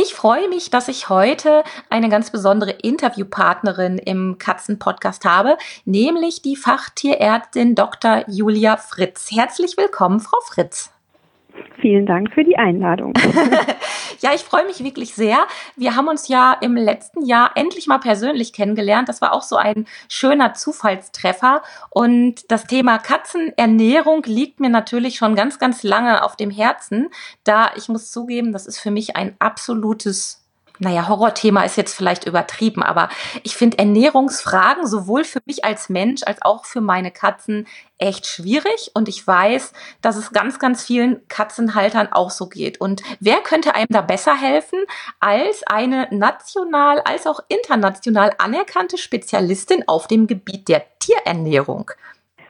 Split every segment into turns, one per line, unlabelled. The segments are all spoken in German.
Ich freue mich, dass ich heute eine ganz besondere Interviewpartnerin im Katzenpodcast habe, nämlich die Fachtierärztin Dr. Julia Fritz. Herzlich willkommen, Frau Fritz.
Vielen Dank für die Einladung.
ja, ich freue mich wirklich sehr. Wir haben uns ja im letzten Jahr endlich mal persönlich kennengelernt. Das war auch so ein schöner Zufallstreffer. Und das Thema Katzenernährung liegt mir natürlich schon ganz, ganz lange auf dem Herzen, da ich muss zugeben, das ist für mich ein absolutes naja, Horrorthema ist jetzt vielleicht übertrieben, aber ich finde Ernährungsfragen sowohl für mich als Mensch als auch für meine Katzen echt schwierig und ich weiß, dass es ganz, ganz vielen Katzenhaltern auch so geht. Und wer könnte einem da besser helfen als eine national als auch international anerkannte Spezialistin auf dem Gebiet der Tierernährung?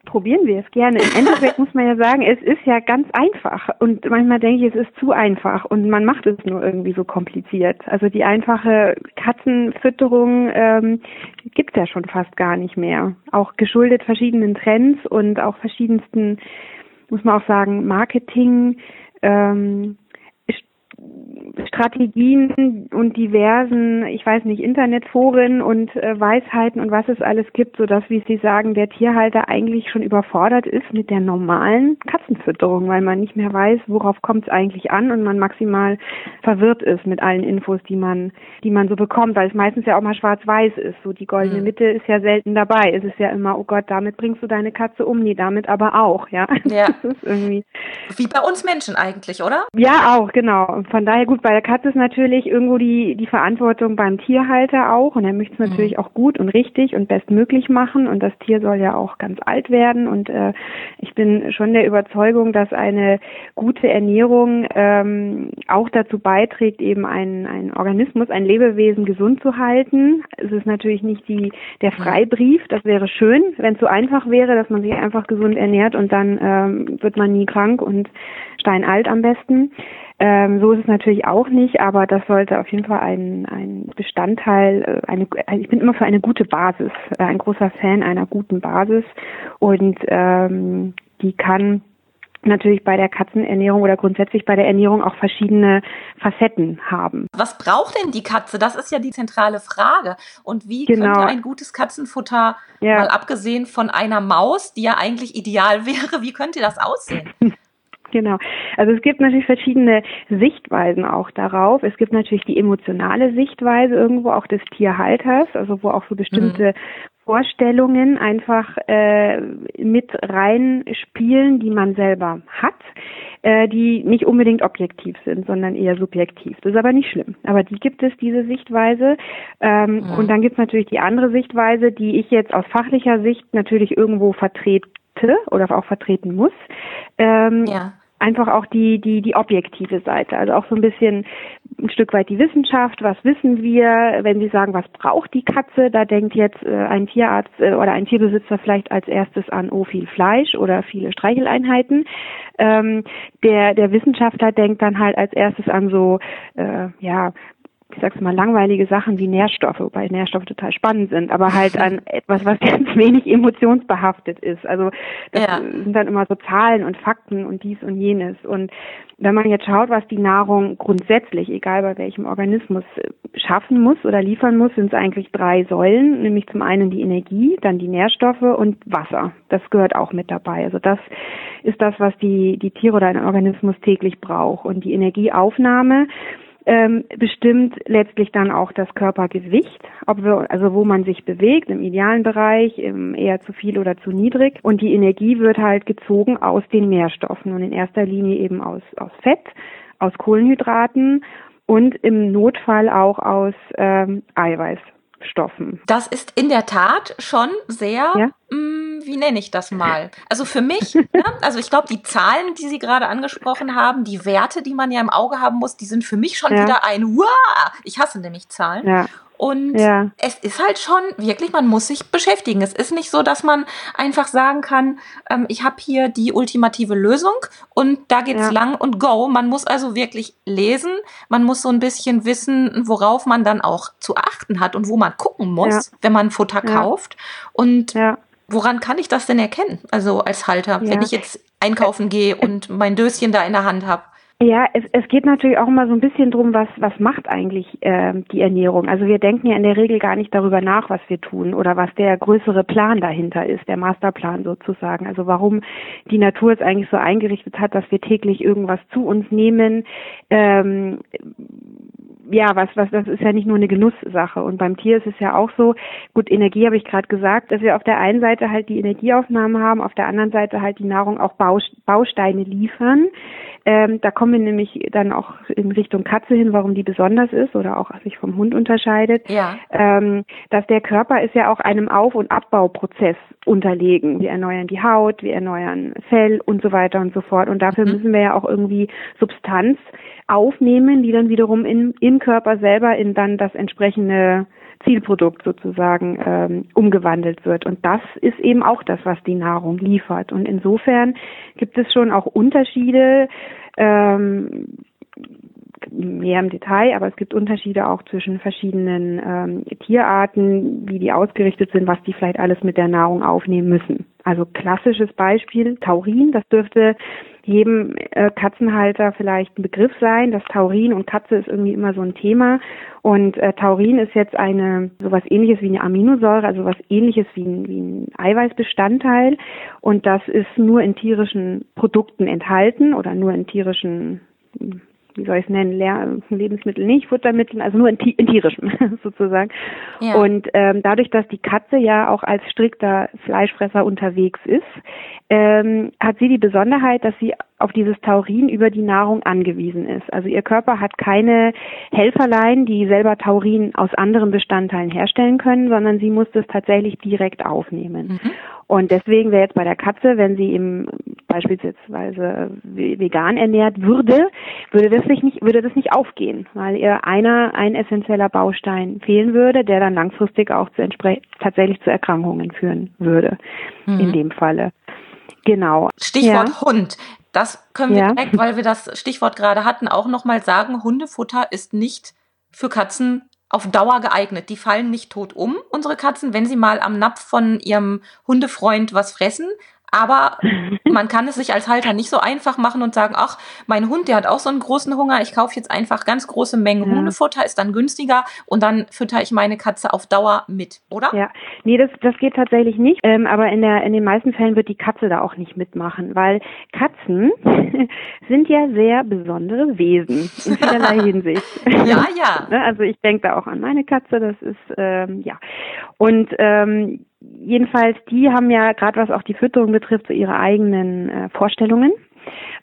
Probieren wir es gerne. Im Endeffekt muss man ja sagen, es ist ja ganz einfach. Und manchmal denke ich, es ist zu einfach und man macht es nur irgendwie so kompliziert. Also die einfache Katzenfütterung ähm, gibt es ja schon fast gar nicht mehr. Auch geschuldet verschiedenen Trends und auch verschiedensten, muss man auch sagen, Marketing. Ähm, Strategien und diversen, ich weiß nicht, Internetforen und äh, Weisheiten und was es alles gibt, so dass, wie Sie sagen, der Tierhalter eigentlich schon überfordert ist mit der normalen Katzenfütterung, weil man nicht mehr weiß, worauf kommt es eigentlich an und man maximal verwirrt ist mit allen Infos, die man, die man so bekommt, weil es meistens ja auch mal schwarz-weiß ist. So die goldene mhm. Mitte ist ja selten dabei. Es ist ja immer, oh Gott, damit bringst du deine Katze um, nee, damit aber auch, ja.
Ja. Das ist irgendwie. Wie bei uns Menschen eigentlich, oder?
Ja, auch, genau. Von daher gut, bei der Katze ist natürlich irgendwo die, die Verantwortung beim Tierhalter auch und er möchte es mhm. natürlich auch gut und richtig und bestmöglich machen und das Tier soll ja auch ganz alt werden und äh, ich bin schon der Überzeugung, dass eine gute Ernährung ähm, auch dazu beiträgt, eben einen, einen Organismus, ein Lebewesen gesund zu halten. Es ist natürlich nicht die, der mhm. Freibrief, das wäre schön, wenn es so einfach wäre, dass man sich einfach gesund ernährt und dann ähm, wird man nie krank und steinalt am besten. Ähm, so ist es natürlich auch nicht, aber das sollte auf jeden Fall ein, ein Bestandteil, äh, eine, ich bin immer für eine gute Basis, äh, ein großer Fan einer guten Basis und ähm, die kann natürlich bei der Katzenernährung oder grundsätzlich bei der Ernährung auch verschiedene Facetten haben.
Was braucht denn die Katze? Das ist ja die zentrale Frage. Und wie genau. könnte ein gutes Katzenfutter, ja. mal abgesehen von einer Maus, die ja eigentlich ideal wäre, wie könnte das aussehen?
Genau. Also es gibt natürlich verschiedene Sichtweisen auch darauf. Es gibt natürlich die emotionale Sichtweise irgendwo auch des Tierhalters, also wo auch so bestimmte mhm. Vorstellungen einfach äh, mit reinspielen, die man selber hat, äh, die nicht unbedingt objektiv sind, sondern eher subjektiv. Das ist aber nicht schlimm. Aber die gibt es, diese Sichtweise. Ähm, mhm. Und dann gibt es natürlich die andere Sichtweise, die ich jetzt aus fachlicher Sicht natürlich irgendwo vertrete oder auch vertreten muss. Ähm, ja einfach auch die, die, die objektive Seite. Also auch so ein bisschen ein Stück weit die Wissenschaft. Was wissen wir? Wenn Sie sagen, was braucht die Katze? Da denkt jetzt äh, ein Tierarzt äh, oder ein Tierbesitzer vielleicht als erstes an, oh, viel Fleisch oder viele Streicheleinheiten. Ähm, der, der Wissenschaftler denkt dann halt als erstes an so, äh, ja, ich sag's mal, langweilige Sachen wie Nährstoffe, wobei Nährstoffe total spannend sind, aber halt an etwas, was ganz wenig emotionsbehaftet ist. Also das ja. sind dann immer so Zahlen und Fakten und dies und jenes. Und wenn man jetzt schaut, was die Nahrung grundsätzlich, egal bei welchem Organismus, schaffen muss oder liefern muss, sind es eigentlich drei Säulen, nämlich zum einen die Energie, dann die Nährstoffe und Wasser. Das gehört auch mit dabei. Also das ist das, was die, die Tiere oder ein Organismus täglich braucht. Und die Energieaufnahme, ähm, bestimmt letztlich dann auch das Körpergewicht, ob wir, also wo man sich bewegt, im idealen Bereich, im eher zu viel oder zu niedrig. Und die Energie wird halt gezogen aus den Nährstoffen und in erster Linie eben aus, aus Fett, aus Kohlenhydraten und im Notfall auch aus ähm, Eiweißstoffen.
Das ist in der Tat schon sehr ja? mh, mm, wie nenne ich das mal? Also für mich, ne, also ich glaube, die Zahlen, die Sie gerade angesprochen haben, die Werte, die man ja im Auge haben muss, die sind für mich schon ja. wieder ein Wow! Ich hasse nämlich Zahlen. Ja. Und ja. es ist halt schon wirklich, man muss sich beschäftigen. Es ist nicht so, dass man einfach sagen kann, ähm, ich habe hier die ultimative Lösung und da geht's ja. lang und go. Man muss also wirklich lesen. Man muss so ein bisschen wissen, worauf man dann auch zu achten hat und wo man gucken muss, ja. wenn man Futter kauft. Und woran kann ich das denn erkennen? Also als Halter, wenn ich jetzt einkaufen gehe und mein Döschen da in der Hand habe.
Ja, es, es geht natürlich auch immer so ein bisschen drum, was, was macht eigentlich äh, die Ernährung. Also wir denken ja in der Regel gar nicht darüber nach, was wir tun oder was der größere Plan dahinter ist, der Masterplan sozusagen. Also warum die Natur es eigentlich so eingerichtet hat, dass wir täglich irgendwas zu uns nehmen. Ähm, ja, was, was, das ist ja nicht nur eine Genusssache. Und beim Tier ist es ja auch so, gut, Energie habe ich gerade gesagt, dass wir auf der einen Seite halt die Energieaufnahmen haben, auf der anderen Seite halt die Nahrung auch Bausteine liefern. Ähm, da kommen wir nämlich dann auch in Richtung Katze hin, warum die besonders ist oder auch sich vom Hund unterscheidet. Ja. Ähm, dass der Körper ist ja auch einem Auf- und Abbauprozess unterlegen. Wir erneuern die Haut, wir erneuern Fell und so weiter und so fort. Und dafür mhm. müssen wir ja auch irgendwie Substanz aufnehmen, die dann wiederum in, im Körper selber in dann das entsprechende Zielprodukt sozusagen ähm, umgewandelt wird. Und das ist eben auch das, was die Nahrung liefert. Und insofern gibt es schon auch Unterschiede, Um, mehr im Detail, aber es gibt Unterschiede auch zwischen verschiedenen ähm, Tierarten, wie die ausgerichtet sind, was die vielleicht alles mit der Nahrung aufnehmen müssen. Also klassisches Beispiel Taurin, das dürfte jedem äh, Katzenhalter vielleicht ein Begriff sein. Das Taurin und Katze ist irgendwie immer so ein Thema. Und äh, Taurin ist jetzt eine sowas ähnliches wie eine Aminosäure, also was ähnliches wie ein, wie ein Eiweißbestandteil. Und das ist nur in tierischen Produkten enthalten oder nur in tierischen wie soll ich es nennen, Lehr Lebensmittel nicht, Futtermitteln, also nur in, in tierischem sozusagen. Ja. Und ähm, dadurch, dass die Katze ja auch als strikter Fleischfresser unterwegs ist, ähm, hat sie die Besonderheit, dass sie auf dieses Taurin über die Nahrung angewiesen ist. Also ihr Körper hat keine Helferlein, die selber Taurin aus anderen Bestandteilen herstellen können, sondern sie muss das tatsächlich direkt aufnehmen. Mhm. Und deswegen wäre jetzt bei der Katze, wenn sie im beispielsweise vegan ernährt würde, würde das nicht, würde das nicht aufgehen, weil ihr einer ein essentieller Baustein fehlen würde, der dann langfristig auch zu tatsächlich zu Erkrankungen führen würde. Mhm. In dem Falle. Genau.
Stichwort ja. Hund. Das können wir ja. direkt, weil wir das Stichwort gerade hatten, auch nochmal sagen. Hundefutter ist nicht für Katzen auf Dauer geeignet. Die fallen nicht tot um, unsere Katzen, wenn sie mal am Napf von ihrem Hundefreund was fressen. Aber man kann es sich als Halter nicht so einfach machen und sagen, ach, mein Hund, der hat auch so einen großen Hunger, ich kaufe jetzt einfach ganz große Mengen ja. Hundefutter, ist dann günstiger und dann fütter ich meine Katze auf Dauer mit, oder?
Ja, nee, das, das geht tatsächlich nicht. Ähm, aber in, der, in den meisten Fällen wird die Katze da auch nicht mitmachen, weil Katzen sind ja sehr besondere Wesen in vielerlei Hinsicht.
ja, ja.
Ne, also ich denke da auch an meine Katze, das ist, ähm, ja. Und ähm, jedenfalls, die haben ja gerade was auch die Fütterung betrifft, so ihre eigenen äh, Vorstellungen,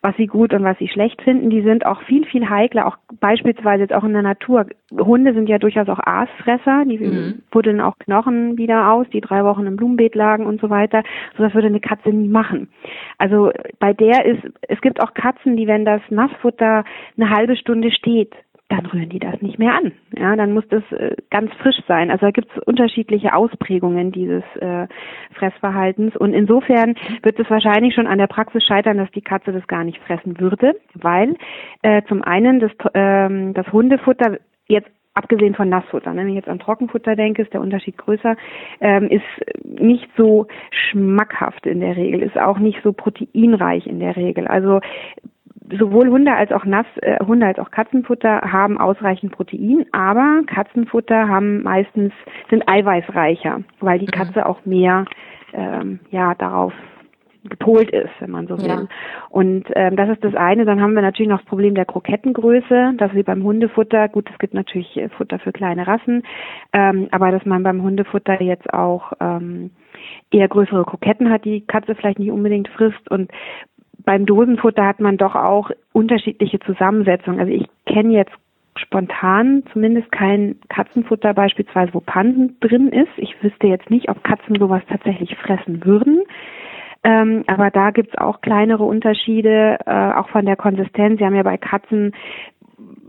was sie gut und was sie schlecht finden. Die sind auch viel, viel heikler, auch beispielsweise jetzt auch in der Natur. Hunde sind ja durchaus auch Aasfresser, die mhm. buddeln auch Knochen wieder aus, die drei Wochen im Blumenbeet lagen und so weiter. So das würde eine Katze nie machen. Also bei der ist, es gibt auch Katzen, die, wenn das Nassfutter eine halbe Stunde steht, dann rühren die das nicht mehr an. Ja, dann muss das äh, ganz frisch sein. Also da gibt es unterschiedliche Ausprägungen dieses äh, Fressverhaltens und insofern wird es wahrscheinlich schon an der Praxis scheitern, dass die Katze das gar nicht fressen würde, weil äh, zum einen das, ähm, das Hundefutter jetzt abgesehen von Nassfutter, ne, wenn ich jetzt an Trockenfutter denke, ist der Unterschied größer, ähm, ist nicht so schmackhaft in der Regel, ist auch nicht so proteinreich in der Regel. Also sowohl Hunde als auch Nass, äh, Hunde als auch Katzenfutter haben ausreichend Protein, aber Katzenfutter haben meistens sind eiweißreicher, weil die mhm. Katze auch mehr ähm, ja darauf gepolt ist, wenn man so will. Ja. Und ähm, das ist das eine. Dann haben wir natürlich noch das Problem der Krokettengröße, dass wie beim Hundefutter, gut, es gibt natürlich äh, Futter für kleine Rassen, ähm, aber dass man beim Hundefutter jetzt auch ähm, eher größere Kroketten hat, die Katze vielleicht nicht unbedingt frisst und beim Dosenfutter hat man doch auch unterschiedliche Zusammensetzungen. Also ich kenne jetzt spontan zumindest kein Katzenfutter beispielsweise, wo Pansen drin ist. Ich wüsste jetzt nicht, ob Katzen sowas tatsächlich fressen würden. Ähm, aber da gibt's auch kleinere Unterschiede, äh, auch von der Konsistenz. Sie haben ja bei Katzen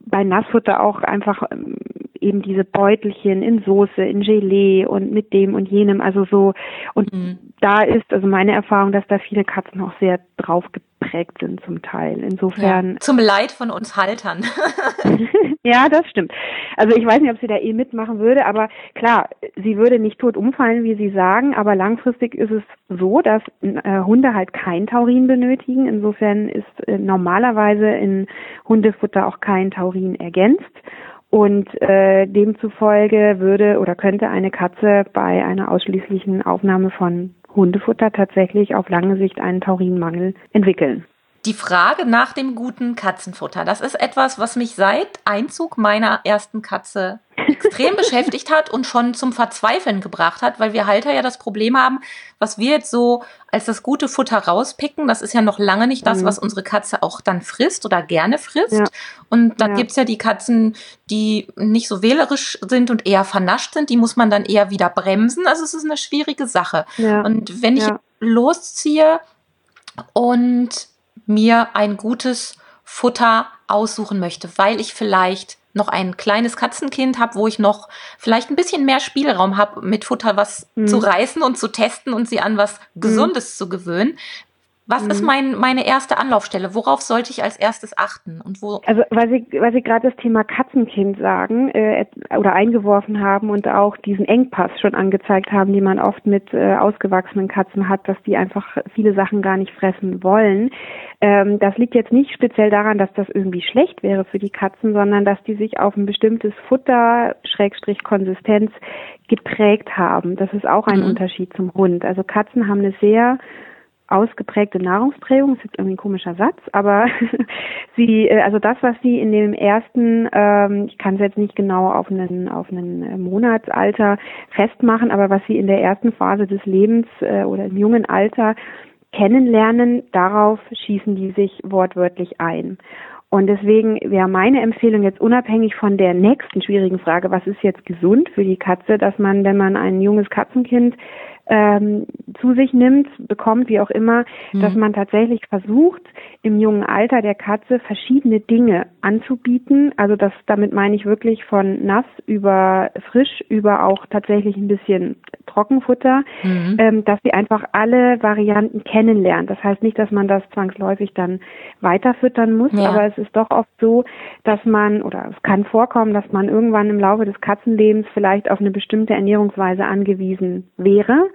bei Nassfutter auch einfach ähm, eben diese Beutelchen in Soße, in Gelee und mit dem und jenem, also so. Und mhm. da ist also meine Erfahrung, dass da viele Katzen auch sehr drauf geprägt sind zum Teil. Insofern.
Ja, zum Leid von uns Haltern.
ja, das stimmt. Also ich weiß nicht, ob sie da eh mitmachen würde, aber klar, sie würde nicht tot umfallen, wie Sie sagen, aber langfristig ist es so, dass äh, Hunde halt kein Taurin benötigen. Insofern ist äh, normalerweise in Hundefutter auch kein Taurin ergänzt. Und äh, demzufolge würde oder könnte eine Katze bei einer ausschließlichen Aufnahme von Hundefutter tatsächlich auf lange Sicht einen Taurinmangel entwickeln.
Die Frage nach dem guten Katzenfutter, das ist etwas, was mich seit Einzug meiner ersten Katze extrem beschäftigt hat und schon zum Verzweifeln gebracht hat, weil wir Halter ja das Problem haben, was wir jetzt so als das gute Futter rauspicken, das ist ja noch lange nicht das, mhm. was unsere Katze auch dann frisst oder gerne frisst. Ja. Und da ja. gibt's ja die Katzen, die nicht so wählerisch sind und eher vernascht sind, die muss man dann eher wieder bremsen. Also es ist eine schwierige Sache. Ja. Und wenn ich losziehe und mir ein gutes Futter aussuchen möchte, weil ich vielleicht noch ein kleines Katzenkind habe, wo ich noch vielleicht ein bisschen mehr Spielraum habe, mit Futter was mhm. zu reißen und zu testen und sie an was mhm. Gesundes mhm. zu gewöhnen, was mhm. ist mein, meine erste Anlaufstelle? Worauf sollte ich als erstes achten? Und wo?
Also, weil Sie, weil Sie gerade das Thema Katzenkind sagen äh, oder eingeworfen haben und auch diesen Engpass schon angezeigt haben, die man oft mit äh, ausgewachsenen Katzen hat, dass die einfach viele Sachen gar nicht fressen wollen. Ähm, das liegt jetzt nicht speziell daran, dass das irgendwie schlecht wäre für die Katzen, sondern dass die sich auf ein bestimmtes Futter, Schrägstrich Konsistenz geprägt haben. Das ist auch ein mhm. Unterschied zum Hund. Also Katzen haben eine sehr ausgeprägte Nahrungsprägung, ist jetzt irgendwie ein komischer Satz, aber sie, äh, also das, was sie in dem ersten, ähm, ich kann es jetzt nicht genau auf einen, auf einen äh, Monatsalter festmachen, aber was sie in der ersten Phase des Lebens äh, oder im jungen Alter kennenlernen, darauf schießen die sich wortwörtlich ein. Und deswegen wäre meine Empfehlung jetzt unabhängig von der nächsten schwierigen Frage, was ist jetzt gesund für die Katze, dass man, wenn man ein junges Katzenkind ähm, zu sich nimmt, bekommt, wie auch immer, mhm. dass man tatsächlich versucht, im jungen Alter der Katze verschiedene Dinge anzubieten. Also das, damit meine ich wirklich von nass über frisch über auch tatsächlich ein bisschen Trockenfutter, mhm. ähm, dass sie einfach alle Varianten kennenlernt. Das heißt nicht, dass man das zwangsläufig dann weiterfüttern muss, ja. aber es ist doch oft so, dass man, oder es kann vorkommen, dass man irgendwann im Laufe des Katzenlebens vielleicht auf eine bestimmte Ernährungsweise angewiesen wäre.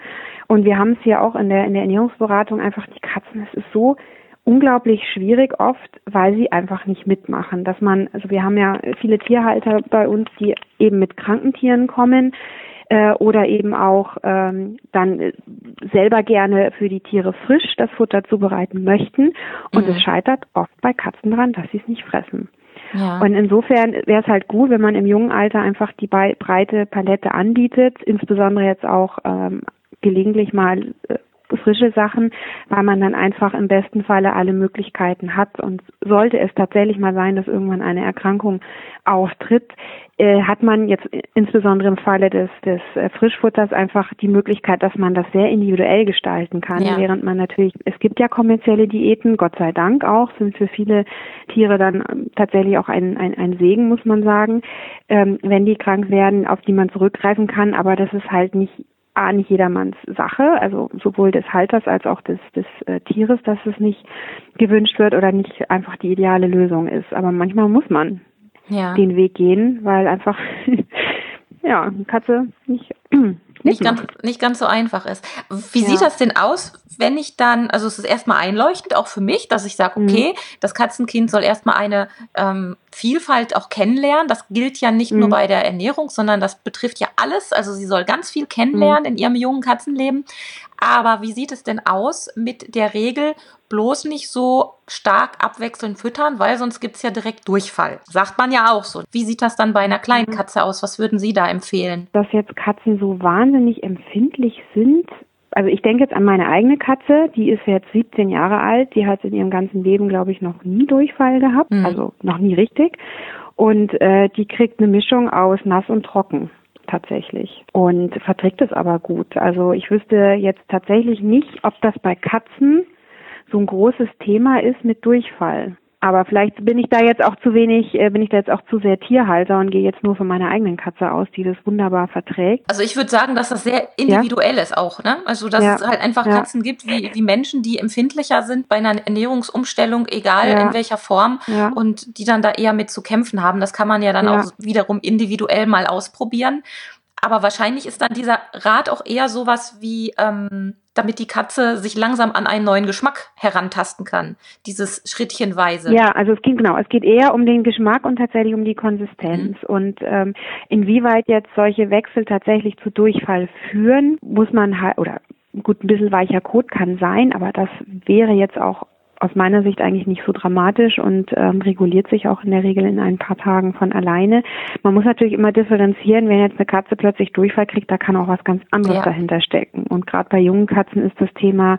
Und wir haben es hier auch in der, in der Ernährungsberatung einfach die Katzen, es ist so unglaublich schwierig oft, weil sie einfach nicht mitmachen. Dass man, also wir haben ja viele Tierhalter bei uns, die eben mit kranken Tieren kommen äh, oder eben auch ähm, dann selber gerne für die Tiere frisch das Futter zubereiten möchten. Und mhm. es scheitert oft bei Katzen dran, dass sie es nicht fressen. Ja. Und insofern wäre es halt gut, wenn man im jungen Alter einfach die breite Palette anbietet, insbesondere jetzt auch ähm, gelegentlich mal äh, frische Sachen, weil man dann einfach im besten Falle alle Möglichkeiten hat. Und sollte es tatsächlich mal sein, dass irgendwann eine Erkrankung auftritt, äh, hat man jetzt insbesondere im Falle des, des äh, Frischfutters einfach die Möglichkeit, dass man das sehr individuell gestalten kann, ja. während man natürlich, es gibt ja kommerzielle Diäten, Gott sei Dank auch, sind für viele Tiere dann ähm, tatsächlich auch ein, ein, ein Segen, muss man sagen, ähm, wenn die krank werden, auf die man zurückgreifen kann, aber das ist halt nicht A, nicht jedermanns Sache, also sowohl des Halters als auch des, des äh, Tieres, dass es nicht gewünscht wird oder nicht einfach die ideale Lösung ist. Aber manchmal muss man ja. den Weg gehen, weil einfach ja, Katze nicht
nicht ganz, nicht ganz so einfach ist. Wie ja. sieht das denn aus, wenn ich dann, also es ist erstmal einleuchtend, auch für mich, dass ich sage, mhm. okay, mhm. das Katzenkind soll erstmal eine ähm, Vielfalt auch kennenlernen. Das gilt ja nicht mhm. nur bei der Ernährung, sondern das betrifft ja alles. Also sie soll ganz viel kennenlernen mhm. in ihrem jungen Katzenleben. Aber wie sieht es denn aus mit der Regel, bloß nicht so stark abwechselnd füttern, weil sonst gibt's ja direkt Durchfall. Sagt man ja auch so. Wie sieht das dann bei einer kleinen mhm. Katze aus? Was würden Sie da empfehlen?
Dass jetzt Katzen so wahnsinnig empfindlich sind, also ich denke jetzt an meine eigene Katze, die ist jetzt 17 Jahre alt, die hat in ihrem ganzen Leben, glaube ich, noch nie Durchfall gehabt, mhm. also noch nie richtig. Und äh, die kriegt eine Mischung aus nass und trocken tatsächlich und verträgt es aber gut. Also ich wüsste jetzt tatsächlich nicht, ob das bei Katzen so ein großes Thema ist mit Durchfall. Aber vielleicht bin ich da jetzt auch zu wenig, äh, bin ich da jetzt auch zu sehr Tierhalter und gehe jetzt nur von meiner eigenen Katze aus, die das wunderbar verträgt.
Also ich würde sagen, dass das sehr individuell ja? ist auch, ne? Also dass ja. es halt einfach ja. Katzen gibt, wie, wie Menschen, die empfindlicher sind bei einer Ernährungsumstellung, egal in welcher Form, und die dann da eher mit zu kämpfen haben. Das kann man ja dann auch wiederum individuell mal ausprobieren. Aber wahrscheinlich ist dann dieser Rat auch eher sowas wie, ähm, damit die Katze sich langsam an einen neuen Geschmack herantasten kann. Dieses Schrittchenweise.
Ja, also es geht genau. Es geht eher um den Geschmack und tatsächlich um die Konsistenz. Mhm. Und ähm, inwieweit jetzt solche Wechsel tatsächlich zu Durchfall führen, muss man halt, oder gut, ein bisschen weicher Kot kann sein, aber das wäre jetzt auch aus meiner Sicht eigentlich nicht so dramatisch und ähm, reguliert sich auch in der Regel in ein paar Tagen von alleine. Man muss natürlich immer differenzieren, wenn jetzt eine Katze plötzlich Durchfall kriegt, da kann auch was ganz anderes ja. dahinter stecken. Und gerade bei jungen Katzen ist das Thema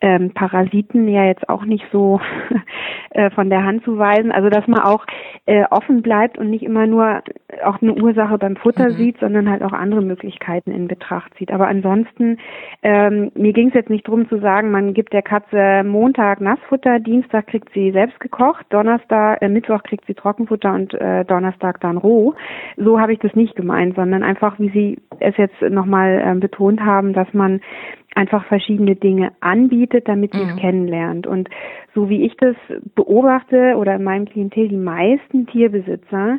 ähm, Parasiten ja jetzt auch nicht so äh, von der Hand zu weisen. Also dass man auch äh, offen bleibt und nicht immer nur auch eine Ursache beim Futter mhm. sieht, sondern halt auch andere Möglichkeiten in Betracht zieht. Aber ansonsten, ähm, mir ging es jetzt nicht drum zu sagen, man gibt der Katze Montag Nassfutter Futter. Dienstag kriegt sie selbst gekocht, Donnerstag, äh, Mittwoch kriegt sie Trockenfutter und äh, Donnerstag dann roh. So habe ich das nicht gemeint, sondern einfach, wie Sie es jetzt nochmal äh, betont haben, dass man einfach verschiedene Dinge anbietet, damit sie mhm. es kennenlernt. Und so wie ich das beobachte oder in meinem Klientel, die meisten Tierbesitzer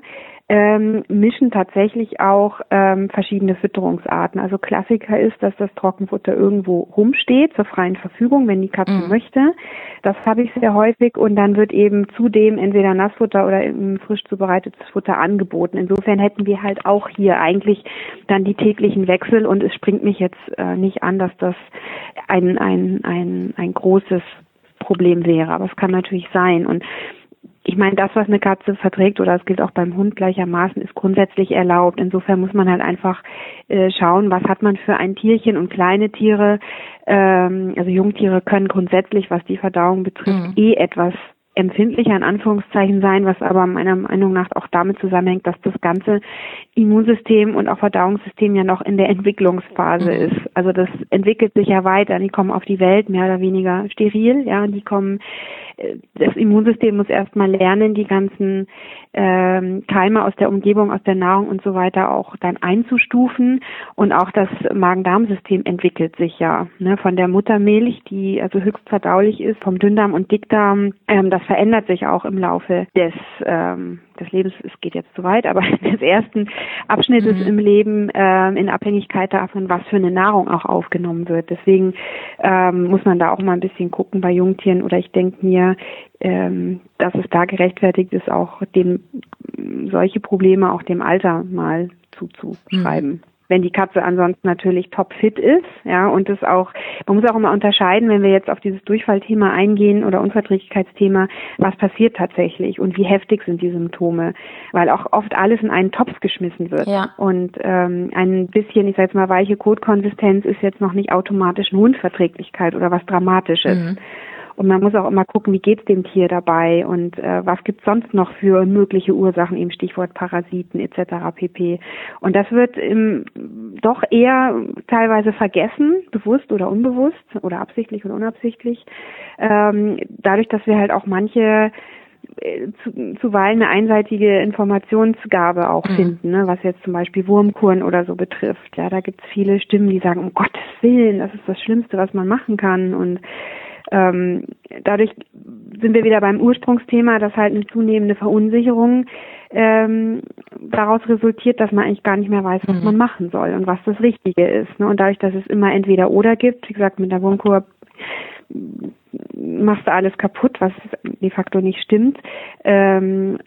ähm, mischen tatsächlich auch ähm, verschiedene Fütterungsarten. Also Klassiker ist, dass das Trockenfutter irgendwo rumsteht zur freien Verfügung, wenn die Katze mhm. möchte. Das habe ich sehr häufig und dann wird eben zudem entweder Nassfutter oder frisch zubereitetes Futter angeboten. Insofern hätten wir halt auch hier eigentlich dann die täglichen Wechsel und es springt mich jetzt äh, nicht an, dass das ein, ein, ein, ein großes Problem wäre. Aber es kann natürlich sein. Und ich meine, das, was eine Katze verträgt, oder es gilt auch beim Hund gleichermaßen, ist grundsätzlich erlaubt. Insofern muss man halt einfach äh, schauen, was hat man für ein Tierchen und kleine Tiere, ähm, also Jungtiere können grundsätzlich, was die Verdauung betrifft, mhm. eh etwas empfindlicher in Anführungszeichen sein, was aber meiner Meinung nach auch damit zusammenhängt, dass das ganze Immunsystem und auch Verdauungssystem ja noch in der Entwicklungsphase mhm. ist. Also das entwickelt sich ja weiter. Die kommen auf die Welt mehr oder weniger steril, ja, die kommen das Immunsystem muss erstmal lernen, die ganzen ähm, Keime aus der Umgebung, aus der Nahrung und so weiter auch dann einzustufen. Und auch das Magen-Darm-System entwickelt sich ja. Ne? Von der Muttermilch, die also höchst verdaulich ist, vom Dünndarm und Dickdarm, ähm, das verändert sich auch im Laufe des ähm, des Lebens, es geht jetzt zu weit, aber des ersten Abschnittes mhm. im Leben äh, in Abhängigkeit davon, was für eine Nahrung auch aufgenommen wird. Deswegen ähm, muss man da auch mal ein bisschen gucken bei Jungtieren oder ich denke mir, ähm, dass es da gerechtfertigt ist, auch dem solche Probleme auch dem Alter mal zuzuschreiben. Mhm wenn die Katze ansonsten natürlich topfit ist, ja, und das auch, man muss auch immer unterscheiden, wenn wir jetzt auf dieses Durchfallthema eingehen oder Unverträglichkeitsthema, was passiert tatsächlich und wie heftig sind die Symptome, weil auch oft alles in einen Topf geschmissen wird. Ja. Und ähm, ein bisschen, ich sage jetzt mal, weiche Kotkonsistenz ist jetzt noch nicht automatisch eine Hundverträglichkeit oder was Dramatisches. Mhm. Und man muss auch immer gucken, wie geht's dem Tier dabei und äh, was gibt's sonst noch für mögliche Ursachen, eben Stichwort Parasiten etc. pp. Und das wird im, doch eher teilweise vergessen, bewusst oder unbewusst oder absichtlich oder unabsichtlich, ähm, dadurch, dass wir halt auch manche äh, zu, zuweilen eine einseitige Informationsgabe auch mhm. finden, ne, was jetzt zum Beispiel Wurmkuren oder so betrifft. Ja, da gibt es viele Stimmen, die sagen, um Gottes Willen, das ist das Schlimmste, was man machen kann. Und ähm, dadurch sind wir wieder beim Ursprungsthema, dass halt eine zunehmende Verunsicherung ähm, daraus resultiert, dass man eigentlich gar nicht mehr weiß, was mhm. man machen soll und was das Richtige ist. Ne? Und dadurch, dass es immer entweder oder gibt, wie gesagt, mit der Wurmkur machst du alles kaputt, was de facto nicht stimmt, ähm,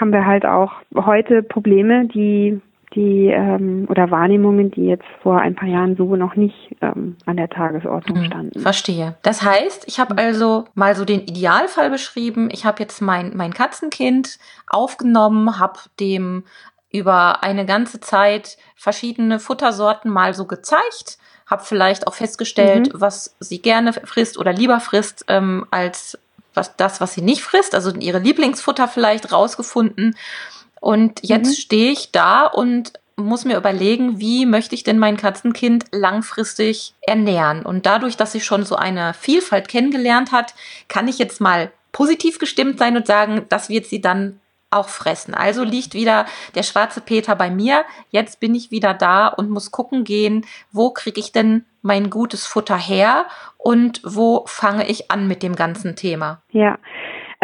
haben wir halt auch heute Probleme, die die ähm, oder Wahrnehmungen, die jetzt vor ein paar Jahren so noch nicht ähm, an der Tagesordnung mhm, standen.
Verstehe. Das heißt, ich habe also mal so den Idealfall beschrieben. Ich habe jetzt mein mein Katzenkind aufgenommen, habe dem über eine ganze Zeit verschiedene Futtersorten mal so gezeigt habe vielleicht auch festgestellt, mhm. was sie gerne frisst oder lieber frisst ähm, als was das, was sie nicht frisst, also ihre Lieblingsfutter vielleicht rausgefunden. Und jetzt mhm. stehe ich da und muss mir überlegen, wie möchte ich denn mein Katzenkind langfristig ernähren. Und dadurch, dass sie schon so eine Vielfalt kennengelernt hat, kann ich jetzt mal positiv gestimmt sein und sagen, das wird sie dann auch fressen. Also liegt wieder der schwarze Peter bei mir. Jetzt bin ich wieder da und muss gucken gehen, wo kriege ich denn mein gutes Futter her und wo fange ich an mit dem ganzen Thema.
Ja,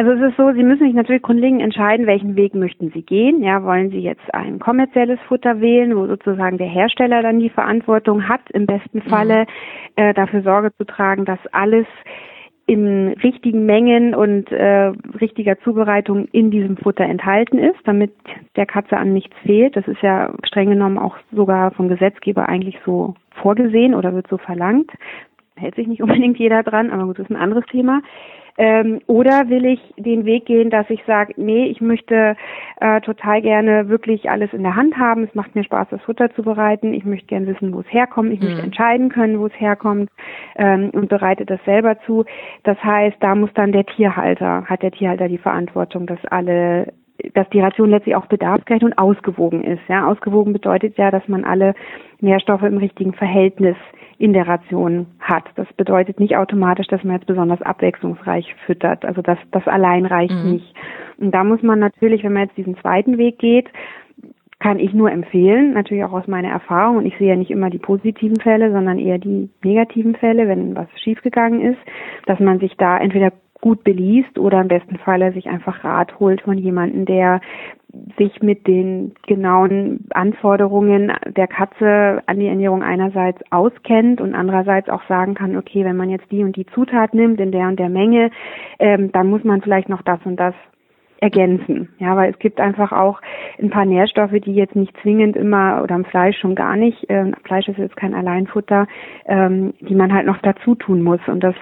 also es ist so, Sie müssen sich natürlich grundlegend entscheiden, welchen Weg möchten Sie gehen. Ja, wollen Sie jetzt ein kommerzielles Futter wählen, wo sozusagen der Hersteller dann die Verantwortung hat, im besten Falle mhm. äh, dafür Sorge zu tragen, dass alles in richtigen Mengen und äh, richtiger Zubereitung in diesem Futter enthalten ist, damit der Katze an nichts fehlt. Das ist ja streng genommen auch sogar vom Gesetzgeber eigentlich so vorgesehen oder wird so verlangt. Hält sich nicht unbedingt jeder dran, aber gut, das ist ein anderes Thema. Ähm, oder will ich den Weg gehen, dass ich sage, nee, ich möchte äh, total gerne wirklich alles in der Hand haben. Es macht mir Spaß, das Futter zu bereiten. Ich möchte gerne wissen, wo es herkommt. Ich mhm. möchte entscheiden können, wo es herkommt ähm, und bereite das selber zu. Das heißt, da muss dann der Tierhalter, hat der Tierhalter die Verantwortung, dass alle dass die Ration letztlich auch bedarfsgerecht und ausgewogen ist. Ja, ausgewogen bedeutet ja, dass man alle Nährstoffe im richtigen Verhältnis in der Ration hat. Das bedeutet nicht automatisch, dass man jetzt besonders abwechslungsreich füttert. Also das, das allein reicht mhm. nicht. Und da muss man natürlich, wenn man jetzt diesen zweiten Weg geht, kann ich nur empfehlen, natürlich auch aus meiner Erfahrung, und ich sehe ja nicht immer die positiven Fälle, sondern eher die negativen Fälle, wenn was schiefgegangen ist, dass man sich da entweder gut beliest oder im besten Falle sich einfach Rat holt von jemandem, der sich mit den genauen Anforderungen der Katze an die Ernährung einerseits auskennt und andererseits auch sagen kann, okay, wenn man jetzt die und die Zutat nimmt in der und der Menge, ähm, dann muss man vielleicht noch das und das ergänzen. Ja, weil es gibt einfach auch ein paar Nährstoffe, die jetzt nicht zwingend immer oder am Fleisch schon gar nicht, äh, Fleisch ist jetzt kein Alleinfutter, ähm, die man halt noch dazu tun muss. Und das,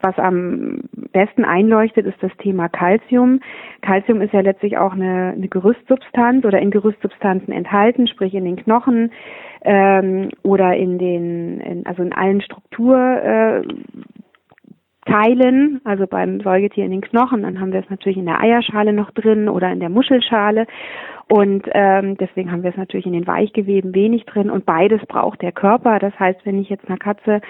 was am besten einleuchtet, ist das Thema Calcium. Calcium ist ja letztlich auch eine, eine Gerüstsubstanz oder in Gerüstsubstanzen enthalten, sprich in den Knochen ähm, oder in den, in, also in allen Struktur äh, Teilen, also beim Säugetier in den Knochen, dann haben wir es natürlich in der Eierschale noch drin oder in der Muschelschale. Und ähm, deswegen haben wir es natürlich in den Weichgeweben wenig drin. Und beides braucht der Körper. Das heißt, wenn ich jetzt einer Katze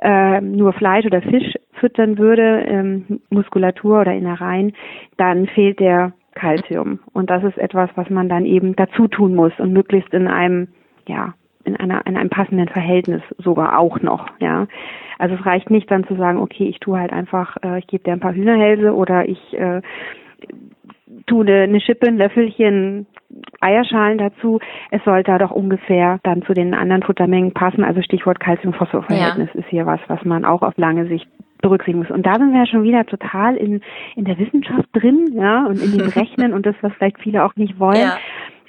äh, nur Fleisch oder Fisch füttern würde, ähm, Muskulatur oder Innereien, dann fehlt der Kalzium. Und das ist etwas, was man dann eben dazu tun muss und möglichst in einem ja in einer in einem passenden Verhältnis sogar auch noch, ja. Also es reicht nicht dann zu sagen, okay, ich tue halt einfach, äh, ich gebe dir ein paar Hühnerhälse oder ich äh, tue eine, eine Schippe, ein Löffelchen Eierschalen dazu. Es sollte doch ungefähr dann zu den anderen Futtermengen passen. Also Stichwort Calcium-Phosphor-Verhältnis ja. ist hier was, was man auch auf lange Sicht berücksichtigen muss. Und da sind wir ja schon wieder total in, in der Wissenschaft drin, ja, und in dem Rechnen und das, was vielleicht viele auch nicht wollen. Ja.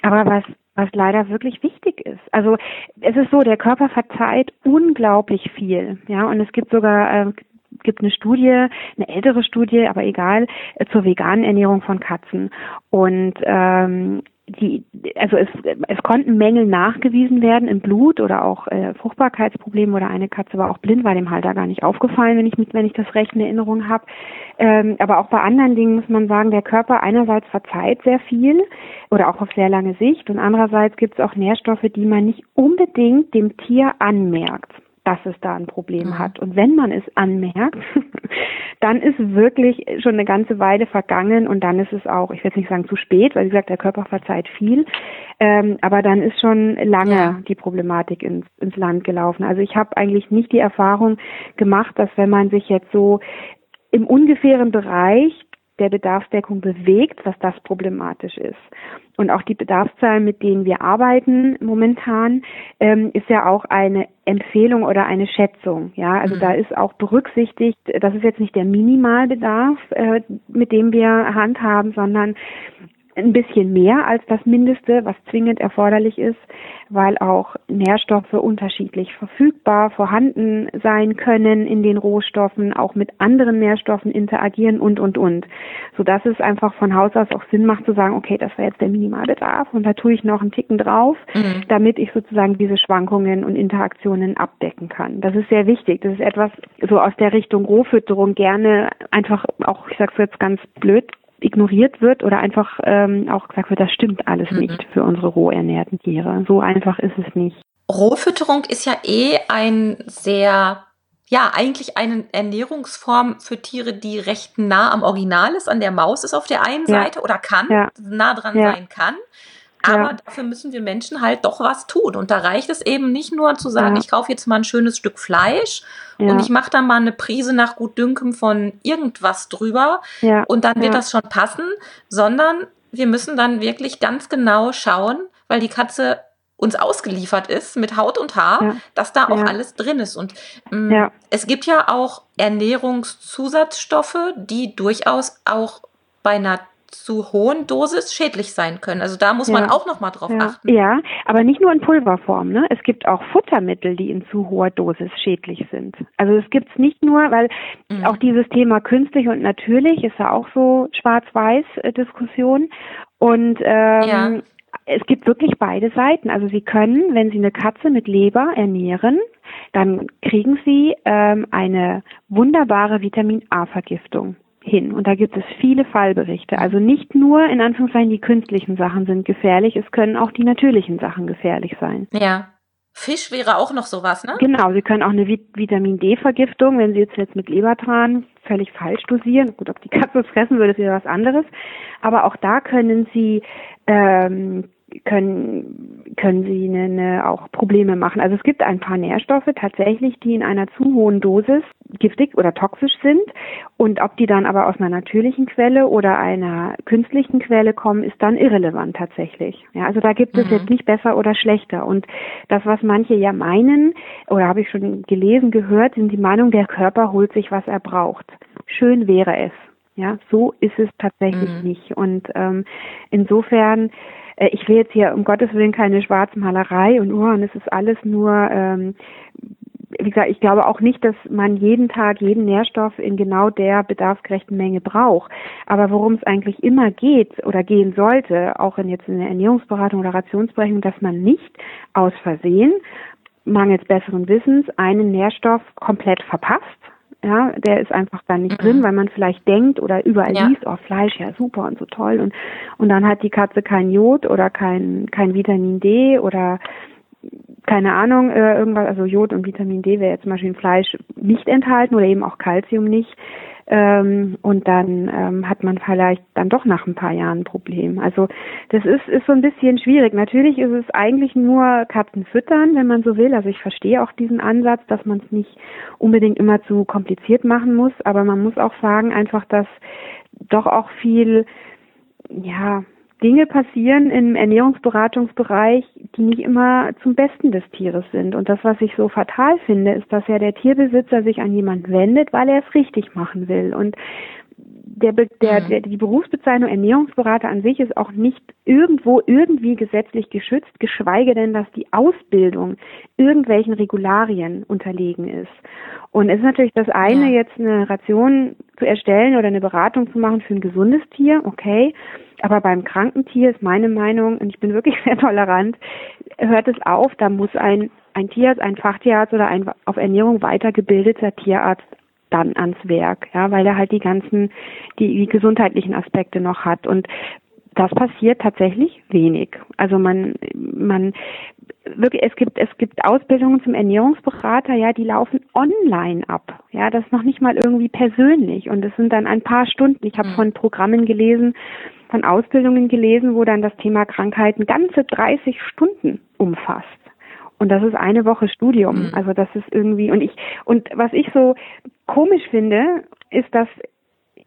Aber was was leider wirklich wichtig ist. Also es ist so, der Körper verzeiht unglaublich viel, ja, und es gibt sogar äh, gibt eine Studie, eine ältere Studie, aber egal, zur veganen Ernährung von Katzen. Und ähm, die, also es, es konnten Mängel nachgewiesen werden im Blut oder auch äh, Fruchtbarkeitsprobleme oder eine Katze war auch blind, war dem Halter gar nicht aufgefallen, wenn ich mit, wenn ich das recht in Erinnerung habe. Ähm, aber auch bei anderen Dingen muss man sagen, der Körper einerseits verzeiht sehr viel oder auch auf sehr lange Sicht und andererseits gibt es auch Nährstoffe, die man nicht unbedingt dem Tier anmerkt dass es da ein Problem mhm. hat. Und wenn man es anmerkt, dann ist wirklich schon eine ganze Weile vergangen und dann ist es auch, ich will jetzt nicht sagen zu spät, weil wie gesagt, der Körper verzeiht viel, ähm, aber dann ist schon lange ja. die Problematik ins, ins Land gelaufen. Also ich habe eigentlich nicht die Erfahrung gemacht, dass wenn man sich jetzt so im ungefähren Bereich der Bedarfsdeckung bewegt, dass das problematisch ist. Und auch die Bedarfszahlen, mit denen wir arbeiten momentan, ähm, ist ja auch eine Empfehlung oder eine Schätzung. Ja, also mhm. da ist auch berücksichtigt, das ist jetzt nicht der Minimalbedarf, äh, mit dem wir handhaben, sondern ein bisschen mehr als das Mindeste, was zwingend erforderlich ist, weil auch Nährstoffe unterschiedlich verfügbar vorhanden sein können in den Rohstoffen, auch mit anderen Nährstoffen interagieren und, und, und. Sodass es einfach von Haus aus auch Sinn macht zu sagen, okay, das war jetzt der Minimalbedarf und da tue ich noch einen Ticken drauf, mhm. damit ich sozusagen diese Schwankungen und Interaktionen abdecken kann. Das ist sehr wichtig. Das ist etwas so aus der Richtung Rohfütterung gerne einfach auch, ich sag's jetzt ganz blöd, ignoriert wird oder einfach ähm, auch gesagt wird, das stimmt alles mhm. nicht für unsere roh ernährten Tiere. So einfach ist es nicht.
Rohfütterung ist ja eh ein sehr ja, eigentlich eine Ernährungsform für Tiere, die recht nah am Original ist, an der Maus ist auf der einen ja. Seite oder kann, ja. nah dran ja. sein kann. Aber ja. dafür müssen wir Menschen halt doch was tun. Und da reicht es eben nicht nur zu sagen, ja. ich kaufe jetzt mal ein schönes Stück Fleisch ja. und ich mache da mal eine Prise nach Gutdünken von irgendwas drüber und dann wird das schon passen, sondern wir müssen dann wirklich ganz genau schauen, weil die Katze uns ausgeliefert ist mit Haut und Haar, dass da auch alles drin ist. Und ähm, es gibt ja auch Ernährungszusatzstoffe, die durchaus auch bei einer zu hohen Dosis schädlich sein können. Also da muss man auch noch mal drauf
ja.
achten.
Ja, aber nicht nur in Pulverform. Ne? Es gibt auch Futtermittel, die in zu hoher Dosis schädlich sind. Also es gibt's nicht nur, weil mhm. auch dieses Thema künstlich und natürlich ist ja auch so Schwarz-Weiß-Diskussion. Und ähm, ja. es gibt wirklich beide Seiten. Also Sie können, wenn Sie eine Katze mit Leber ernähren, dann kriegen Sie ähm, eine wunderbare Vitamin A-Vergiftung hin. Und da gibt es viele Fallberichte. Also nicht nur in Anführungszeichen die künstlichen Sachen sind gefährlich, es können auch die natürlichen Sachen gefährlich sein.
Ja. Fisch wäre auch noch sowas, ne?
Genau, Sie können auch eine Vitamin D-Vergiftung, wenn Sie jetzt, jetzt mit Lebertran völlig falsch dosieren. Gut, ob die Katze fressen würde, ist wieder was anderes. Aber auch da können Sie ähm, können, können sie eine, eine auch Probleme machen. Also es gibt ein paar Nährstoffe tatsächlich, die in einer zu hohen Dosis giftig oder toxisch sind. Und ob die dann aber aus einer natürlichen Quelle oder einer künstlichen Quelle kommen, ist dann irrelevant tatsächlich. Ja, also da gibt es mhm. jetzt nicht besser oder schlechter. Und das, was manche ja meinen, oder habe ich schon gelesen, gehört, sind die Meinung, der Körper holt sich, was er braucht. Schön wäre es. Ja, so ist es tatsächlich mhm. nicht. Und ähm, insofern ich will jetzt hier um Gottes Willen keine Schwarzmalerei und und es ist alles nur, ähm, wie gesagt, ich glaube auch nicht, dass man jeden Tag jeden Nährstoff in genau der bedarfsgerechten Menge braucht. Aber worum es eigentlich immer geht oder gehen sollte, auch in jetzt in der Ernährungsberatung oder Rationsberechnung, dass man nicht aus Versehen mangels besseren Wissens einen Nährstoff komplett verpasst ja, der ist einfach dann nicht mhm. drin, weil man vielleicht denkt oder überall ja. liest, oh Fleisch, ja super und so toll und und dann hat die Katze kein Jod oder kein kein Vitamin D oder keine Ahnung, äh, irgendwas, also Jod und Vitamin D wäre jetzt zum Beispiel im Fleisch nicht enthalten oder eben auch Calcium nicht. Ähm, und dann ähm, hat man vielleicht dann doch nach ein paar Jahren ein Problem. Also das ist, ist so ein bisschen schwierig. Natürlich ist es eigentlich nur Katzen füttern, wenn man so will. Also ich verstehe auch diesen Ansatz, dass man es nicht unbedingt immer zu kompliziert machen muss, aber man muss auch sagen einfach, dass doch auch viel ja, Dinge passieren im Ernährungsberatungsbereich, die nicht immer zum Besten des Tieres sind. Und das, was ich so fatal finde, ist, dass ja der Tierbesitzer sich an jemand wendet, weil er es richtig machen will. Und der, der, mhm. der, die Berufsbezeichnung Ernährungsberater an sich ist auch nicht irgendwo irgendwie gesetzlich geschützt, geschweige denn, dass die Ausbildung irgendwelchen Regularien unterlegen ist. Und es ist natürlich das eine, ja. jetzt eine Ration zu erstellen oder eine Beratung zu machen für ein gesundes Tier, okay. Aber beim kranken Tier ist meine Meinung, und ich bin wirklich sehr tolerant, hört es auf, da muss ein, ein Tierarzt, ein Fachtierarzt oder ein auf Ernährung weitergebildeter Tierarzt dann ans Werk, ja, weil er halt die ganzen, die, die gesundheitlichen Aspekte noch hat. Und das passiert tatsächlich wenig. Also man, man, wirklich, es gibt, es gibt Ausbildungen zum Ernährungsberater, ja, die laufen online ab. Ja, das noch nicht mal irgendwie persönlich. Und es sind dann ein paar Stunden. Ich habe mhm. von Programmen gelesen, von Ausbildungen gelesen, wo dann das Thema Krankheiten ganze 30 Stunden umfasst. Und das ist eine Woche Studium. Mhm. Also das ist irgendwie, und ich, und was ich so komisch finde, ist, dass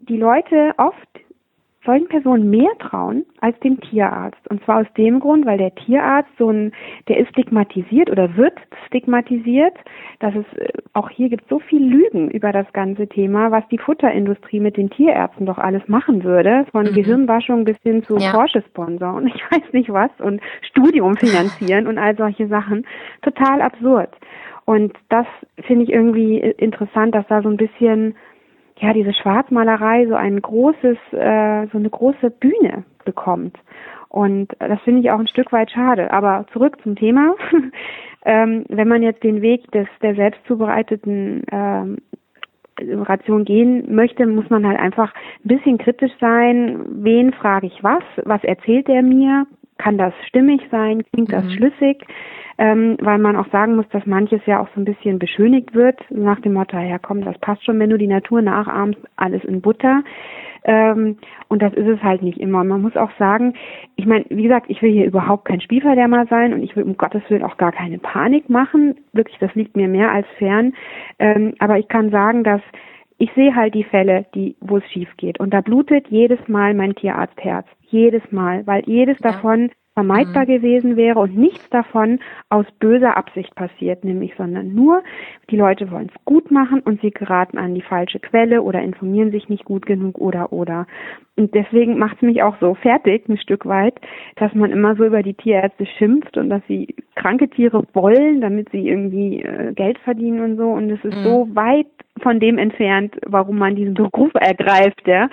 die Leute oft solchen Personen mehr trauen als dem Tierarzt. Und zwar aus dem Grund, weil der Tierarzt so ein, der ist stigmatisiert oder wird stigmatisiert, dass es äh, auch hier gibt so viel Lügen über das ganze Thema, was die Futterindustrie mit den Tierärzten doch alles machen würde, von mhm. Gehirnwaschung bis hin zu ja. Porsche-Sponsor und ich weiß nicht was und Studium finanzieren und all solche Sachen. Total absurd. Und das finde ich irgendwie interessant, dass da so ein bisschen ja diese Schwarzmalerei so ein großes, äh, so eine große Bühne bekommt. Und das finde ich auch ein Stück weit schade. Aber zurück zum Thema. ähm, wenn man jetzt den Weg des der selbst zubereiteten ähm, Ration gehen möchte, muss man halt einfach ein bisschen kritisch sein. Wen frage ich was? Was erzählt der mir? Kann das stimmig sein? Klingt das mhm. schlüssig? ähm, weil man auch sagen muss, dass manches ja auch so ein bisschen beschönigt wird, nach dem Motto, ja komm, das passt schon, wenn du die Natur nachahmst, alles in Butter. Ähm, und das ist es halt nicht immer. Man muss auch sagen, ich meine, wie gesagt, ich will hier überhaupt kein Spielverderber sein und ich will um Gottes Willen auch gar keine Panik machen. Wirklich, das liegt mir mehr als fern. Ähm, aber ich kann sagen, dass ich sehe halt die Fälle, die, wo es schief geht. Und da blutet jedes Mal mein Tierarztherz. Jedes Mal, weil jedes ja. davon vermeidbar mhm. gewesen wäre und nichts davon aus böser Absicht passiert, nämlich, sondern nur, die Leute wollen es gut machen und sie geraten an die falsche Quelle oder informieren sich nicht gut genug oder oder. Und deswegen macht es mich auch so fertig, ein Stück weit, dass man immer so über die Tierärzte schimpft und dass sie kranke Tiere wollen, damit sie irgendwie äh, Geld verdienen und so. Und es ist mhm. so weit von dem entfernt, warum man diesen Beruf ergreift, ja.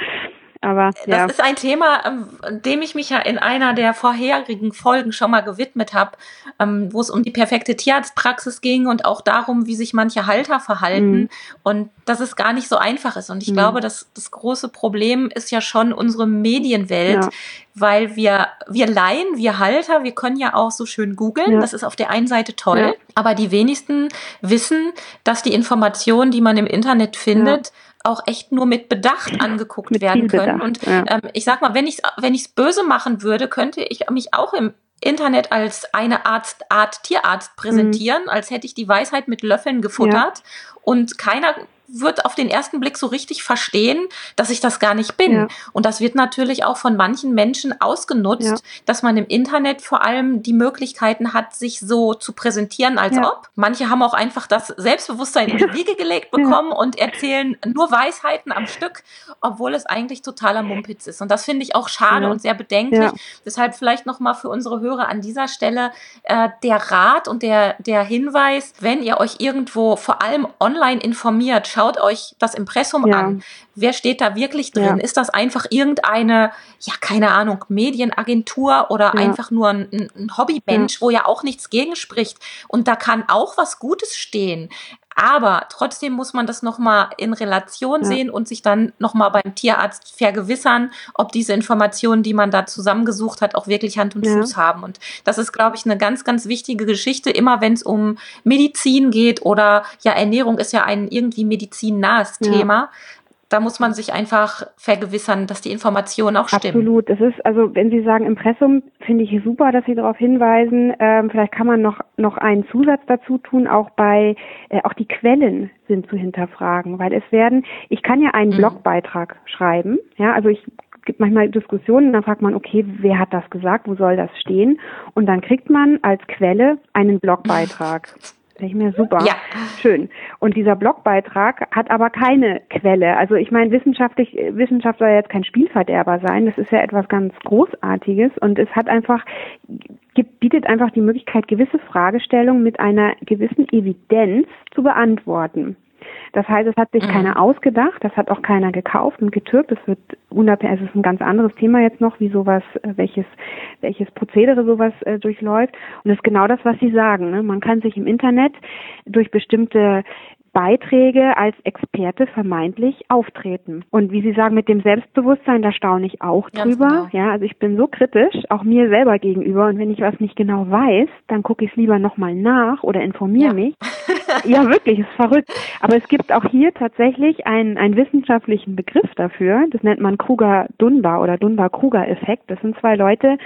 Aber
ja. das ist ein Thema, ähm, dem ich mich ja in einer der vorherigen Folgen schon mal gewidmet habe, ähm, wo es um die perfekte Tierarztpraxis ging und auch darum, wie sich manche Halter verhalten mhm. und dass es gar nicht so einfach ist. Und ich mhm. glaube, dass das große Problem ist ja schon unsere Medienwelt, ja. weil wir wir Laien, wir Halter, wir können ja auch so schön googeln. Ja. Das ist auf der einen Seite toll, aber die wenigsten wissen, dass die Informationen, die man im Internet findet auch echt nur mit Bedacht angeguckt mit werden können. Bedacht, und ja. ähm, ich sag mal, wenn ich es wenn ich's böse machen würde, könnte ich mich auch im Internet als eine Arzt, Art Tierarzt präsentieren, mhm. als hätte ich die Weisheit mit Löffeln gefuttert ja. und keiner wird auf den ersten Blick so richtig verstehen, dass ich das gar nicht bin. Ja. Und das wird natürlich auch von manchen Menschen ausgenutzt, ja. dass man im Internet vor allem die Möglichkeiten hat, sich so zu präsentieren, als ja. ob. Manche haben auch einfach das Selbstbewusstsein in die Wiege gelegt bekommen und erzählen nur Weisheiten am Stück, obwohl es eigentlich totaler Mumpitz ist. Und das finde ich auch schade und sehr bedenklich. Deshalb vielleicht nochmal für unsere Hörer an dieser Stelle äh, der Rat und der, der Hinweis, wenn ihr euch irgendwo vor allem online informiert, schaut schaut euch das Impressum ja. an. Wer steht da wirklich drin? Ja. Ist das einfach irgendeine, ja, keine Ahnung, Medienagentur oder ja. einfach nur ein, ein Hobbymensch, wo ja auch nichts gegenspricht? Und da kann auch was Gutes stehen. Aber trotzdem muss man das nochmal in Relation ja. sehen und sich dann nochmal beim Tierarzt vergewissern, ob diese Informationen, die man da zusammengesucht hat, auch wirklich Hand und ja. Fuß haben. Und das ist, glaube ich, eine ganz, ganz wichtige Geschichte, immer wenn es um Medizin geht oder ja, Ernährung ist ja ein irgendwie medizinnahes ja. Thema da muss man sich einfach vergewissern, dass die Informationen auch stimmen.
Absolut. Das ist, also wenn Sie sagen Impressum, finde ich super, dass Sie darauf hinweisen. Ähm, vielleicht kann man noch, noch einen Zusatz dazu tun, auch bei, äh, auch die Quellen sind zu hinterfragen, weil es werden, ich kann ja einen mhm. Blogbeitrag schreiben, ja, also ich gibt manchmal Diskussionen, dann fragt man, okay, wer hat das gesagt, wo soll das stehen? Und dann kriegt man als Quelle einen Blogbeitrag. Ich mir, super, ja. schön. Und dieser Blogbeitrag hat aber keine Quelle. Also ich meine, wissenschaftlich, Wissenschaft soll ja jetzt kein Spielverderber sein. Das ist ja etwas ganz Großartiges und es hat einfach, gibt, bietet einfach die Möglichkeit, gewisse Fragestellungen mit einer gewissen Evidenz zu beantworten. Das heißt, es hat sich mhm. keiner ausgedacht, das hat auch keiner gekauft und getürkt. Das wird unabhängig, es ist ein ganz anderes Thema jetzt noch, wie sowas, äh, welches, welches Prozedere sowas äh, durchläuft. Und das ist genau das, was Sie sagen. Ne? Man kann sich im Internet durch bestimmte Beiträge als Experte vermeintlich auftreten. Und wie Sie sagen, mit dem Selbstbewusstsein, da staune ich auch Ganz drüber. Genau. Ja, also ich bin so kritisch, auch mir selber gegenüber. Und wenn ich was nicht genau weiß, dann gucke ich es lieber nochmal nach oder informiere ja. mich. ja, wirklich, ist verrückt. Aber es gibt auch hier tatsächlich einen, einen wissenschaftlichen Begriff dafür. Das nennt man Kruger-Dunbar oder Dunbar-Kruger-Effekt. Das sind zwei Leute,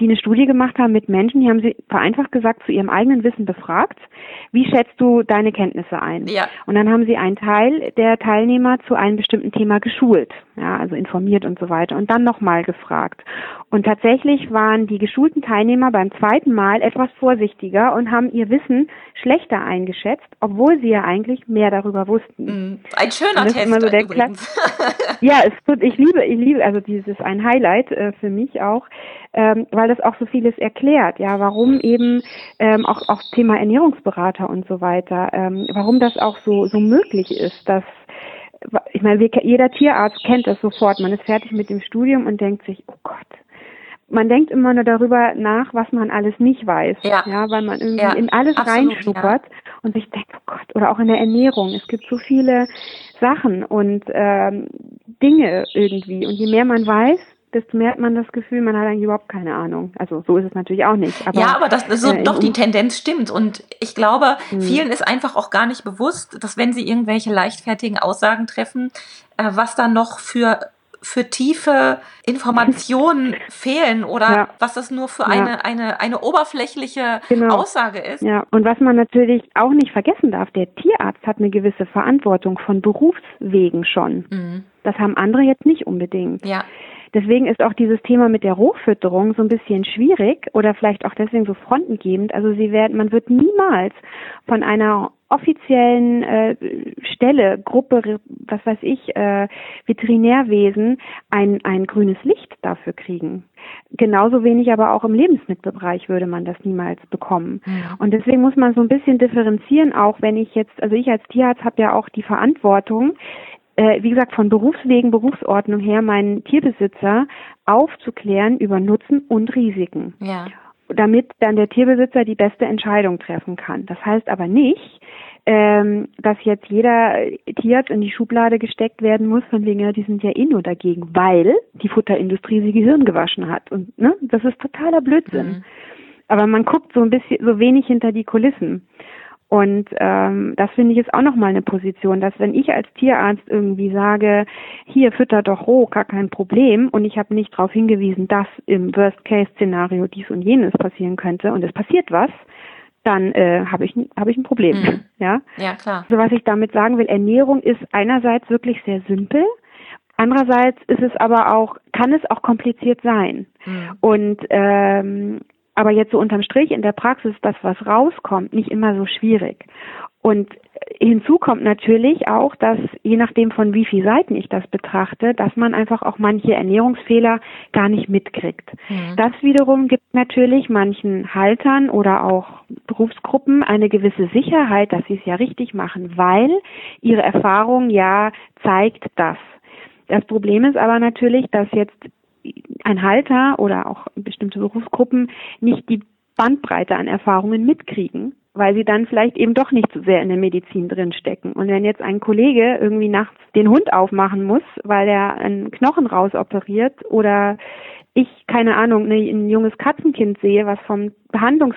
die eine Studie gemacht haben mit Menschen, die haben sie vereinfacht gesagt zu ihrem eigenen Wissen befragt wie schätzt du deine Kenntnisse ein?
Ja.
Und dann haben sie einen Teil der Teilnehmer zu einem bestimmten Thema geschult, ja, also informiert und so weiter und dann nochmal gefragt. Und tatsächlich waren die geschulten Teilnehmer beim zweiten Mal etwas vorsichtiger und haben ihr Wissen schlechter eingeschätzt, obwohl sie ja eigentlich mehr darüber wussten.
Mm, ein schöner Test.
So ja, es tut, ich liebe, ich liebe, also dieses ein Highlight äh, für mich auch, ähm, weil das auch so vieles erklärt, ja, warum eben ähm, auch auch Thema Ernährungsberater und so weiter, ähm, warum das auch so so möglich ist, dass ich meine, jeder Tierarzt kennt das sofort. Man ist fertig mit dem Studium und denkt sich, oh Gott, man denkt immer nur darüber nach, was man alles nicht weiß. Ja, ja weil man irgendwie ja, in alles reinschnuppert ja. und sich denkt, oh Gott, oder auch in der Ernährung. Es gibt so viele Sachen und ähm, Dinge irgendwie. Und je mehr man weiß, desto mehr hat man das Gefühl, man hat eigentlich überhaupt keine Ahnung. Also so ist es natürlich auch nicht.
Aber, ja, aber das, so, äh, doch die Tendenz stimmt. Und ich glaube, mh. vielen ist einfach auch gar nicht bewusst, dass wenn sie irgendwelche leichtfertigen Aussagen treffen, äh, was da noch für für tiefe Informationen fehlen oder ja. was das nur für eine, ja. eine, eine oberflächliche genau. Aussage ist.
Ja, und was man natürlich auch nicht vergessen darf, der Tierarzt hat eine gewisse Verantwortung von Berufswegen schon. Mhm. Das haben andere jetzt nicht unbedingt. Ja. Deswegen ist auch dieses Thema mit der Rohfütterung so ein bisschen schwierig oder vielleicht auch deswegen so frontengebend. Also sie werden, man wird niemals von einer offiziellen äh, Stelle, Gruppe, was weiß ich, äh, Veterinärwesen ein, ein grünes Licht dafür kriegen. Genauso wenig aber auch im Lebensmittelbereich würde man das niemals bekommen. Ja. Und deswegen muss man so ein bisschen differenzieren, auch wenn ich jetzt, also ich als Tierarzt habe ja auch die Verantwortung, äh, wie gesagt, von Berufswegen, Berufsordnung her meinen Tierbesitzer aufzuklären über Nutzen und Risiken. Ja damit dann der Tierbesitzer die beste Entscheidung treffen kann. Das heißt aber nicht, ähm, dass jetzt jeder Tierarzt in die Schublade gesteckt werden muss, von wegen, ja, die sind ja eh nur dagegen, weil die Futterindustrie sie Gehirn gewaschen hat. Und ne, das ist totaler Blödsinn. Mhm. Aber man guckt so ein bisschen, so wenig hinter die Kulissen. Und ähm, das finde ich ist auch nochmal eine Position, dass wenn ich als Tierarzt irgendwie sage, hier fütter doch roh, gar kein Problem, und ich habe nicht darauf hingewiesen, dass im Worst-Case-Szenario dies und jenes passieren könnte und es passiert was, dann äh, habe ich, hab ich ein Problem. Mhm. Ja?
ja, klar.
So was ich damit sagen will, Ernährung ist einerseits wirklich sehr simpel, andererseits ist es aber auch, kann es auch kompliziert sein. Mhm. Und ähm, aber jetzt so unterm Strich in der Praxis, das, was rauskommt, nicht immer so schwierig. Und hinzu kommt natürlich auch, dass je nachdem von wie viel Seiten ich das betrachte, dass man einfach auch manche Ernährungsfehler gar nicht mitkriegt. Mhm. Das wiederum gibt natürlich manchen Haltern oder auch Berufsgruppen eine gewisse Sicherheit, dass sie es ja richtig machen, weil ihre Erfahrung ja zeigt das. Das Problem ist aber natürlich, dass jetzt ein Halter oder auch bestimmte Berufsgruppen nicht die Bandbreite an Erfahrungen mitkriegen, weil sie dann vielleicht eben doch nicht so sehr in der Medizin drinstecken. Und wenn jetzt ein Kollege irgendwie nachts den Hund aufmachen muss, weil er einen Knochen rausoperiert oder ich, keine Ahnung, ein junges Katzenkind sehe, was vom Behandlungs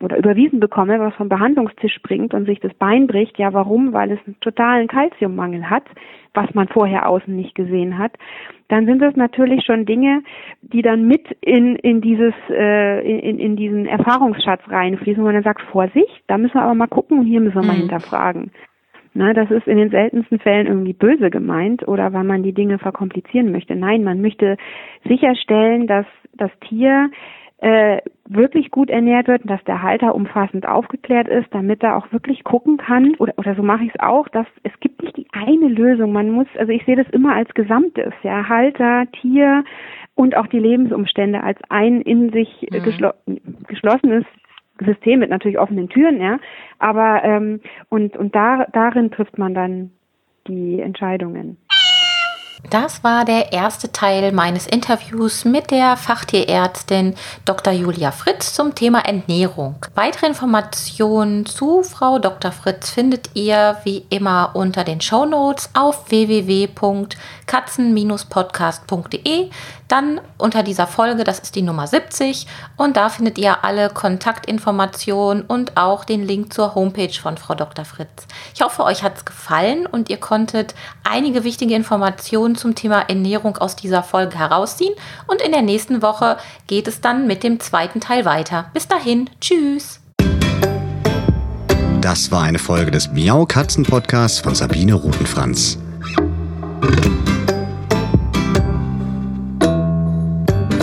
oder überwiesen bekomme, was vom Behandlungstisch springt und sich das Bein bricht. Ja, warum? Weil es einen totalen Kalziummangel hat, was man vorher außen nicht gesehen hat. Dann sind das natürlich schon Dinge, die dann mit in, in dieses, äh, in, in diesen Erfahrungsschatz reinfließen, wo man dann sagt, Vorsicht, da müssen wir aber mal gucken und hier müssen wir mhm. mal hinterfragen. Na, das ist in den seltensten Fällen irgendwie böse gemeint oder weil man die Dinge verkomplizieren möchte. Nein, man möchte sicherstellen, dass das Tier äh, wirklich gut ernährt wird und dass der Halter umfassend aufgeklärt ist, damit er auch wirklich gucken kann, oder, oder so mache ich es auch, dass es gibt nicht die eine Lösung. Man muss, also ich sehe das immer als Gesamtes, ja, Halter, Tier und auch die Lebensumstände als ein in sich mhm. geschlo geschlossenes System mit natürlich offenen Türen, ja. Aber ähm, und und da darin trifft man dann die Entscheidungen.
Das war der erste Teil meines Interviews mit der Fachtierärztin Dr. Julia Fritz zum Thema Ernährung. Weitere Informationen zu Frau Dr. Fritz findet ihr wie immer unter den Show Notes auf www.katzen-podcast.de. Dann unter dieser Folge, das ist die Nummer 70, und da findet ihr alle Kontaktinformationen und auch den Link zur Homepage von Frau Dr. Fritz. Ich hoffe, euch hat es gefallen und ihr konntet einige wichtige Informationen zum Thema Ernährung aus dieser Folge herausziehen. Und in der nächsten Woche geht es dann mit dem zweiten Teil weiter. Bis dahin, tschüss!
Das war eine Folge des Miau Katzen Podcasts von Sabine Rutenfranz.